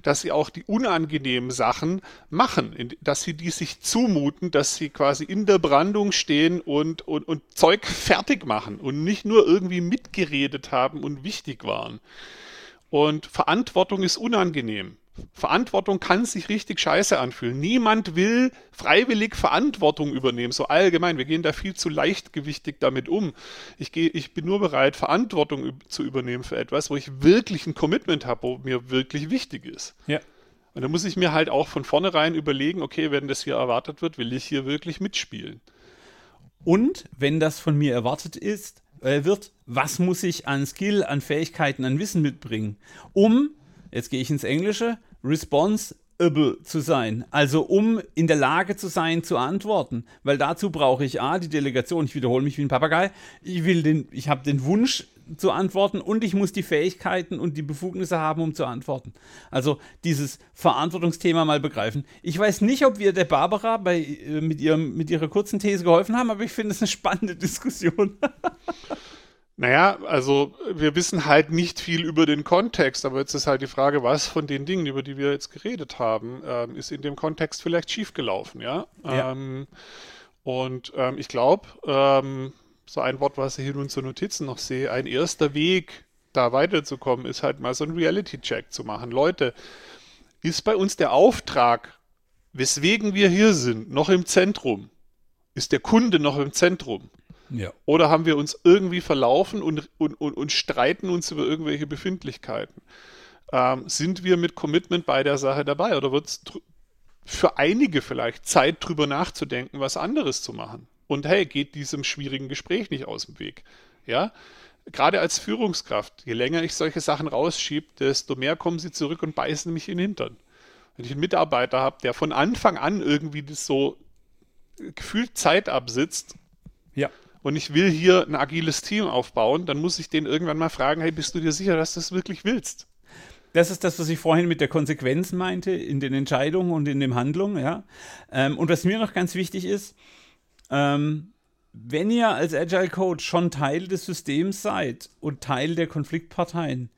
dass sie auch die unangenehmen Sachen machen, dass sie die sich zumuten, dass sie quasi in der Brandung stehen und, und, und Zeug fertig machen und nicht nur irgendwie mitgeredet haben und wichtig waren. Und Verantwortung ist unangenehm. Verantwortung kann sich richtig scheiße anfühlen. Niemand will freiwillig Verantwortung übernehmen, so allgemein. Wir gehen da viel zu leichtgewichtig damit um. Ich, gehe, ich bin nur bereit, Verantwortung zu übernehmen für etwas, wo ich wirklich ein Commitment habe, wo mir wirklich wichtig ist. Ja. Und da muss ich mir halt auch von vornherein überlegen, okay, wenn das hier erwartet wird, will ich hier wirklich mitspielen. Und wenn das von mir erwartet ist, wird, was muss ich an Skill, an Fähigkeiten, an Wissen mitbringen, um, jetzt gehe ich ins Englische, responsible zu sein. Also um in der Lage zu sein, zu antworten. Weil dazu brauche ich A, die Delegation, ich wiederhole mich wie ein Papagei, ich will den, ich habe den Wunsch zu antworten und ich muss die Fähigkeiten und die Befugnisse haben, um zu antworten. Also dieses Verantwortungsthema mal begreifen. Ich weiß nicht, ob wir der Barbara bei, äh, mit, ihrem, mit ihrer kurzen These geholfen haben, aber ich finde es eine spannende Diskussion. Naja, also wir wissen halt nicht viel über den Kontext, aber jetzt ist halt die Frage, was von den Dingen, über die wir jetzt geredet haben, ähm, ist in dem Kontext vielleicht schiefgelaufen, ja? ja. Ähm, und ähm, ich glaube, ähm, so ein Wort, was ich hier nun zu Notizen noch sehe, ein erster Weg, da weiterzukommen, ist halt mal so ein Reality-Check zu machen. Leute, ist bei uns der Auftrag, weswegen wir hier sind, noch im Zentrum? Ist der Kunde noch im Zentrum? Ja. Oder haben wir uns irgendwie verlaufen und, und, und, und streiten uns über irgendwelche Befindlichkeiten? Ähm, sind wir mit Commitment bei der Sache dabei? Oder wird es für einige vielleicht Zeit, drüber nachzudenken, was anderes zu machen? Und hey, geht diesem schwierigen Gespräch nicht aus dem Weg. Ja, gerade als Führungskraft, je länger ich solche Sachen rausschiebe, desto mehr kommen sie zurück und beißen mich in den Hintern. Wenn ich einen Mitarbeiter habe, der von Anfang an irgendwie das so gefühlt Zeit absitzt, ja. und ich will hier ein agiles Team aufbauen, dann muss ich den irgendwann mal fragen, hey, bist du dir sicher, dass du das wirklich willst? Das ist das, was ich vorhin mit der Konsequenz meinte, in den Entscheidungen und in den Handlungen, ja. Ähm, und was mir noch ganz wichtig ist, ähm, wenn ihr als Agile Coach schon Teil des Systems seid und Teil der Konfliktparteien,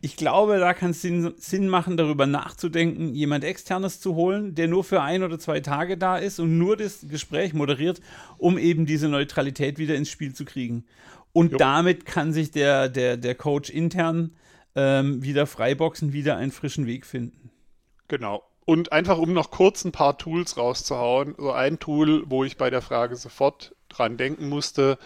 ich glaube, da kann es Sinn, Sinn, machen, darüber nachzudenken, jemand externes zu holen, der nur für ein oder zwei Tage da ist und nur das Gespräch moderiert, um eben diese Neutralität wieder ins Spiel zu kriegen. Und jo. damit kann sich der, der, der Coach intern ähm, wieder freiboxen, wieder einen frischen Weg finden. Genau. Und einfach um noch kurz ein paar Tools rauszuhauen. So ein Tool, wo ich bei der Frage sofort dran denken musste.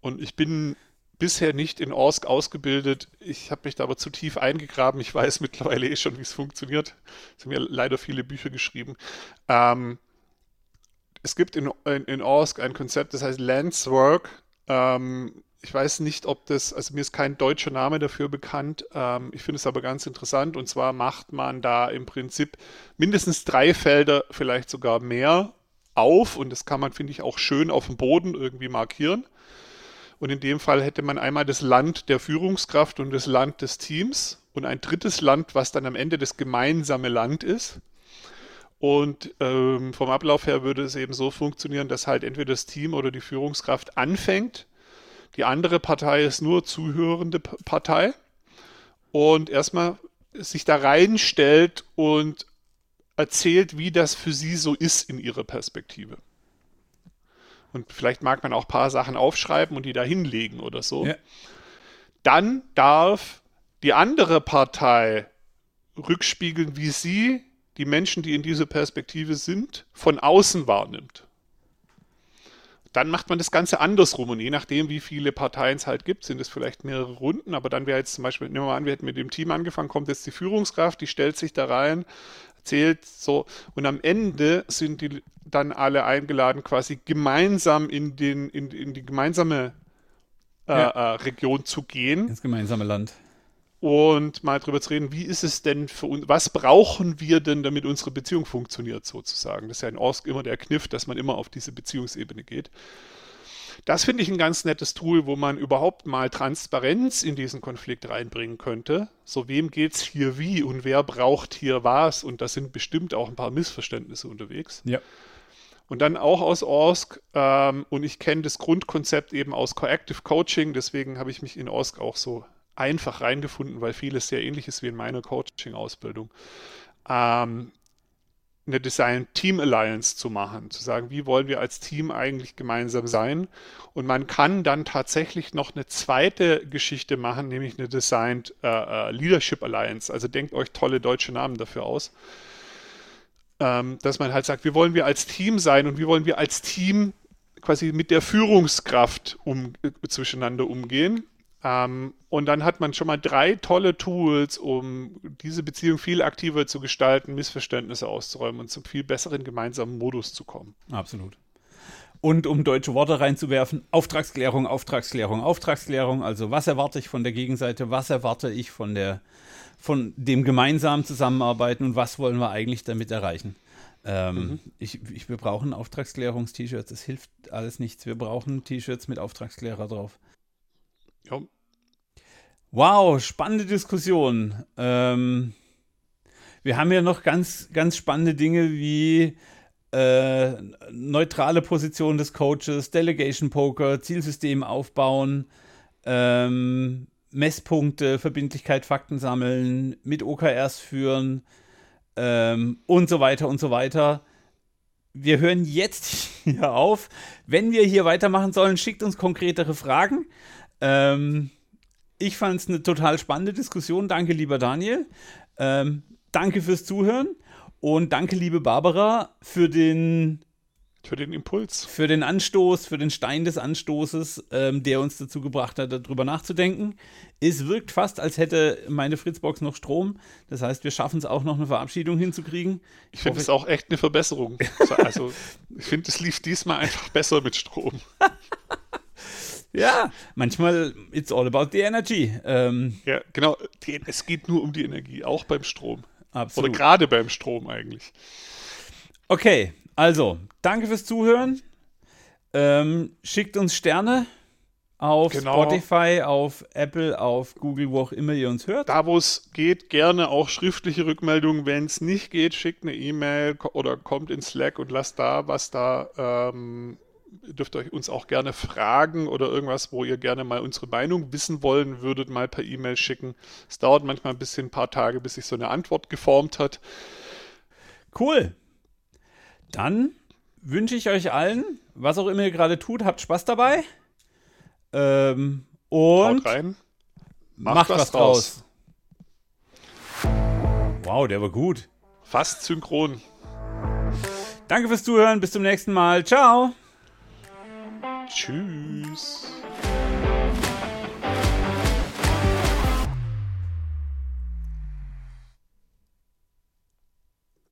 Und ich bin bisher nicht in ORSC ausgebildet. Ich habe mich da aber zu tief eingegraben. Ich weiß mittlerweile eh schon, wie es funktioniert. Es sind mir leider viele Bücher geschrieben. Ähm, es gibt in, in, in ORSC ein Konzept, das heißt Lance Work. Ähm, ich weiß nicht, ob das, also mir ist kein deutscher Name dafür bekannt. Ähm, ich finde es aber ganz interessant. Und zwar macht man da im Prinzip mindestens drei Felder, vielleicht sogar mehr auf. Und das kann man, finde ich, auch schön auf dem Boden irgendwie markieren. Und in dem Fall hätte man einmal das Land der Führungskraft und das Land des Teams und ein drittes Land, was dann am Ende das gemeinsame Land ist. Und ähm, vom Ablauf her würde es eben so funktionieren, dass halt entweder das Team oder die Führungskraft anfängt die andere Partei ist nur zuhörende Partei und erstmal sich da reinstellt und erzählt, wie das für sie so ist in ihrer Perspektive. und vielleicht mag man auch ein paar Sachen aufschreiben und die da hinlegen oder so, ja. dann darf die andere Partei rückspiegeln, wie sie die Menschen, die in dieser Perspektive sind, von außen wahrnimmt. Dann macht man das Ganze andersrum und je nachdem, wie viele Parteien es halt gibt, sind es vielleicht mehrere Runden, aber dann wäre jetzt zum Beispiel, nehmen wir mal an, wir hätten mit dem Team angefangen, kommt jetzt die Führungskraft, die stellt sich da rein, zählt so und am Ende sind die dann alle eingeladen, quasi gemeinsam in, den, in, in die gemeinsame äh, ja. äh, Region zu gehen. Ins gemeinsame Land und mal drüber zu reden, wie ist es denn für uns, was brauchen wir denn, damit unsere Beziehung funktioniert sozusagen. Das ist ja in Orsk immer der Kniff, dass man immer auf diese Beziehungsebene geht. Das finde ich ein ganz nettes Tool, wo man überhaupt mal Transparenz in diesen Konflikt reinbringen könnte. So, wem geht es hier wie und wer braucht hier was? Und da sind bestimmt auch ein paar Missverständnisse unterwegs. Ja. Und dann auch aus Orsk. Ähm, und ich kenne das Grundkonzept eben aus Coactive Coaching. Deswegen habe ich mich in Orsk auch so einfach reingefunden, weil vieles sehr ähnlich ist wie in meiner Coaching-Ausbildung. Ähm, eine Design Team Alliance zu machen, zu sagen, wie wollen wir als Team eigentlich gemeinsam sein? Und man kann dann tatsächlich noch eine zweite Geschichte machen, nämlich eine Designed äh, äh Leadership Alliance. Also denkt euch tolle deutsche Namen dafür aus. Ähm, dass man halt sagt, wie wollen wir als Team sein und wie wollen wir als Team quasi mit der Führungskraft um, äh, zwischeneinander umgehen ähm, und dann hat man schon mal drei tolle Tools, um diese Beziehung viel aktiver zu gestalten, Missverständnisse auszuräumen und zum viel besseren gemeinsamen Modus zu kommen. Absolut. Und um deutsche Worte reinzuwerfen, Auftragsklärung, Auftragsklärung, Auftragsklärung. Also was erwarte ich von der Gegenseite, was erwarte ich von, der, von dem gemeinsamen Zusammenarbeiten und was wollen wir eigentlich damit erreichen. Ähm, mhm. ich, ich, wir brauchen Auftragsklärungs-T-Shirts, es hilft alles nichts. Wir brauchen T-Shirts mit Auftragsklärer drauf. Ja, Wow, spannende Diskussion. Ähm, wir haben ja noch ganz, ganz spannende Dinge wie äh, neutrale Position des Coaches, Delegation Poker, Zielsystem aufbauen, ähm, Messpunkte, Verbindlichkeit, Fakten sammeln, mit OKRs führen ähm, und so weiter und so weiter. Wir hören jetzt hier auf. Wenn wir hier weitermachen sollen, schickt uns konkretere Fragen. Ähm, ich fand es eine total spannende Diskussion. Danke, lieber Daniel. Ähm, danke fürs Zuhören. Und danke, liebe Barbara, für den für den Impuls. Für den Anstoß, für den Stein des Anstoßes, ähm, der uns dazu gebracht hat, darüber nachzudenken. Es wirkt fast, als hätte meine Fritzbox noch Strom. Das heißt, wir schaffen es auch noch eine Verabschiedung hinzukriegen. Ich, ich finde es auch echt eine Verbesserung. also, ich finde, es lief diesmal einfach besser mit Strom. Ja, manchmal it's all about the energy. Ähm, ja, genau. es geht nur um die Energie, auch beim Strom. Absolut. Oder gerade beim Strom eigentlich. Okay, also, danke fürs Zuhören. Ähm, schickt uns Sterne auf genau. Spotify, auf Apple, auf Google, wo auch immer ihr uns hört. Da, wo es geht, gerne auch schriftliche Rückmeldungen. Wenn es nicht geht, schickt eine E-Mail oder kommt in Slack und lasst da, was da ähm, dürft euch uns auch gerne fragen oder irgendwas, wo ihr gerne mal unsere Meinung wissen wollen würdet, mal per E-Mail schicken. Es dauert manchmal ein bisschen, ein paar Tage, bis sich so eine Antwort geformt hat. Cool. Dann wünsche ich euch allen, was auch immer ihr gerade tut, habt Spaß dabei. Ähm, und Haut rein. Macht, macht was, was draus. Wow, der war gut. Fast synchron. Danke fürs Zuhören. Bis zum nächsten Mal. Ciao. Tschüss.